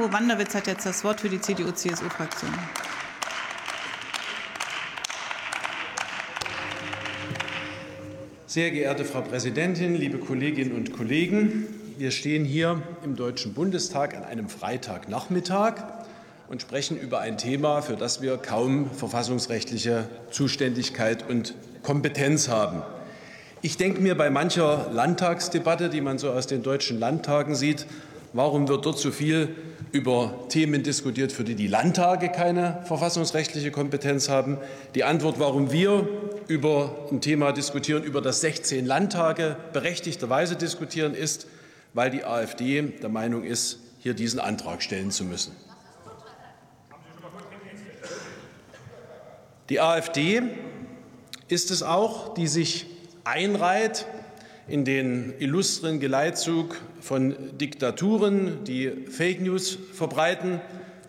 Marco Wanderwitz hat jetzt das Wort für die CDU-CSU-Fraktion. Sehr geehrte Frau Präsidentin, liebe Kolleginnen und Kollegen! Wir stehen hier im Deutschen Bundestag an einem Freitagnachmittag und sprechen über ein Thema, für das wir kaum verfassungsrechtliche Zuständigkeit und Kompetenz haben. Ich denke mir bei mancher Landtagsdebatte, die man so aus den deutschen Landtagen sieht, warum wird dort so viel über Themen diskutiert, für die die Landtage keine verfassungsrechtliche Kompetenz haben? Die Antwort, warum wir über ein Thema diskutieren, über das 16 Landtage berechtigterweise diskutieren, ist, weil die AfD der Meinung ist, hier diesen Antrag stellen zu müssen. Die AfD ist es auch, die sich einreiht in den illustren Geleitzug von Diktaturen, die Fake News verbreiten,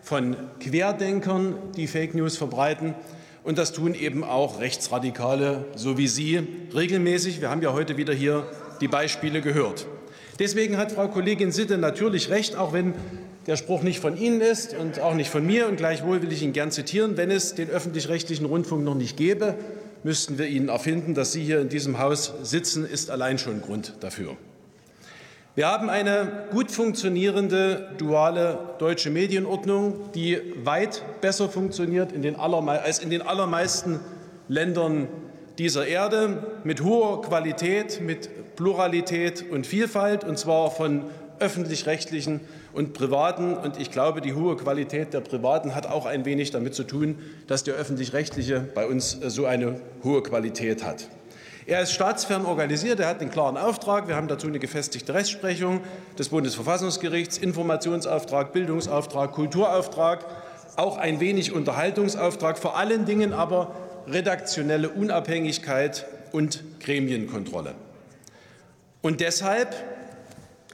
von Querdenkern, die Fake News verbreiten. Und das tun eben auch Rechtsradikale, so wie Sie, regelmäßig. Wir haben ja heute wieder hier die Beispiele gehört. Deswegen hat Frau Kollegin Sitte natürlich recht, auch wenn der Spruch nicht von Ihnen ist und auch nicht von mir. Und gleichwohl will ich ihn gern zitieren. Wenn es den öffentlich-rechtlichen Rundfunk noch nicht gäbe, müssten wir ihn erfinden. Dass Sie hier in diesem Haus sitzen, ist allein schon Grund dafür. Wir haben eine gut funktionierende duale deutsche Medienordnung, die weit besser funktioniert in als in den allermeisten Ländern dieser Erde, mit hoher Qualität, mit Pluralität und Vielfalt, und zwar von öffentlich-rechtlichen und privaten. Und ich glaube, die hohe Qualität der privaten hat auch ein wenig damit zu tun, dass der öffentlich-rechtliche bei uns äh, so eine hohe Qualität hat. Er ist staatsfern organisiert, er hat einen klaren Auftrag. Wir haben dazu eine gefestigte Rechtsprechung des Bundesverfassungsgerichts, Informationsauftrag, Bildungsauftrag, Kulturauftrag, auch ein wenig Unterhaltungsauftrag, vor allen Dingen aber redaktionelle Unabhängigkeit und Gremienkontrolle. Und deshalb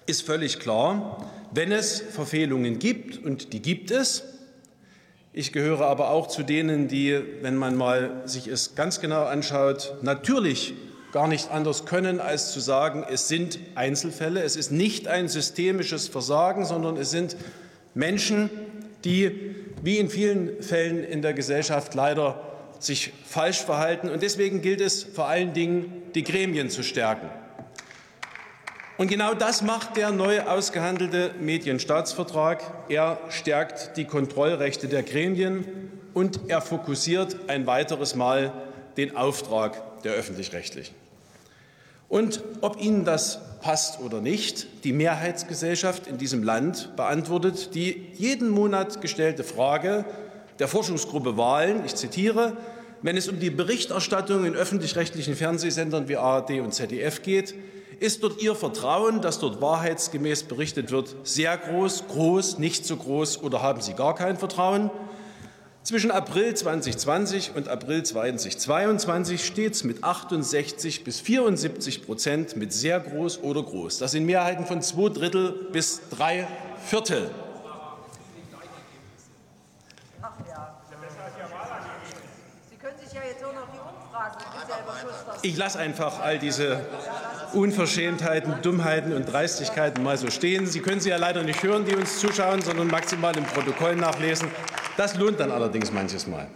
ist völlig klar, wenn es Verfehlungen gibt, und die gibt es, ich gehöre aber auch zu denen, die, wenn man mal sich es ganz genau anschaut, natürlich gar nicht anders können, als zu sagen, es sind Einzelfälle, es ist nicht ein systemisches Versagen, sondern es sind Menschen, die wie in vielen Fällen in der Gesellschaft leider sich falsch verhalten. Und deswegen gilt es vor allen Dingen, die Gremien zu stärken. Und genau das macht der neu ausgehandelte Medienstaatsvertrag. Er stärkt die Kontrollrechte der Gremien und er fokussiert ein weiteres Mal den Auftrag der öffentlich-rechtlichen. Und ob Ihnen das passt oder nicht, die Mehrheitsgesellschaft in diesem Land beantwortet die jeden Monat gestellte Frage der Forschungsgruppe Wahlen, ich zitiere, wenn es um die Berichterstattung in öffentlich-rechtlichen Fernsehsendern wie ARD und ZDF geht, ist dort Ihr Vertrauen, dass dort wahrheitsgemäß berichtet wird, sehr groß, groß, nicht so groß oder haben Sie gar kein Vertrauen? Zwischen April 2020 und April 2022 steht es mit 68 bis 74 Prozent mit sehr groß oder groß. Das sind Mehrheiten von zwei Drittel bis drei Viertel. Ich lasse einfach all diese Unverschämtheiten, Dummheiten und Dreistigkeiten mal so stehen. Sie können sie ja leider nicht hören, die uns zuschauen, sondern maximal im Protokoll nachlesen. Das lohnt dann allerdings manches Mal.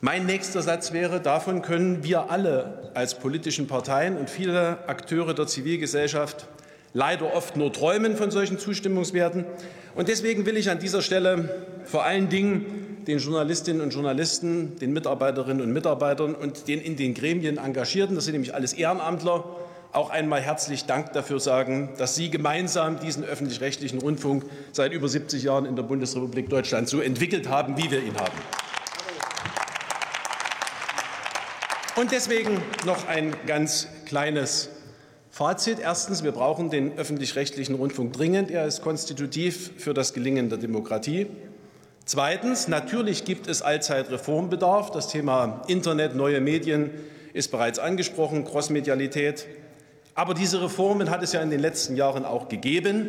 Mein nächster Satz wäre, davon können wir alle als politischen Parteien und viele Akteure der Zivilgesellschaft leider oft nur träumen von solchen Zustimmungswerten. Und deswegen will ich an dieser Stelle vor allen Dingen den Journalistinnen und Journalisten, den Mitarbeiterinnen und Mitarbeitern und den in den Gremien Engagierten, das sind nämlich alles Ehrenamtler, auch einmal herzlich Dank dafür sagen, dass Sie gemeinsam diesen öffentlich-rechtlichen Rundfunk seit über 70 Jahren in der Bundesrepublik Deutschland so entwickelt haben, wie wir ihn haben. Und deswegen noch ein ganz kleines Fazit. Erstens, wir brauchen den öffentlich-rechtlichen Rundfunk dringend. Er ist konstitutiv für das Gelingen der Demokratie. Zweitens, natürlich gibt es allzeit Reformbedarf. Das Thema Internet, neue Medien ist bereits angesprochen, Crossmedialität. Aber diese Reformen hat es ja in den letzten Jahren auch gegeben.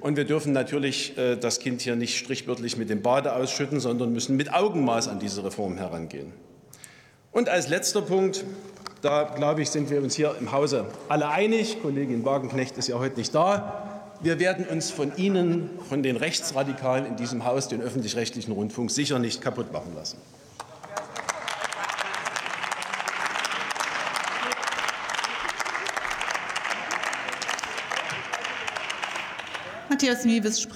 Und wir dürfen natürlich äh, das Kind hier nicht strichwörtlich mit dem Bade ausschütten, sondern müssen mit Augenmaß an diese Reform herangehen. Und als letzter Punkt, da glaube ich, sind wir uns hier im Hause alle einig. Kollegin Wagenknecht ist ja heute nicht da. wir werden uns von Ihnen, von den Rechtsradikalen in diesem Haus, den öffentlich-rechtlichen Rundfunk, sicher nicht kaputt machen lassen. Matthias Niewes spricht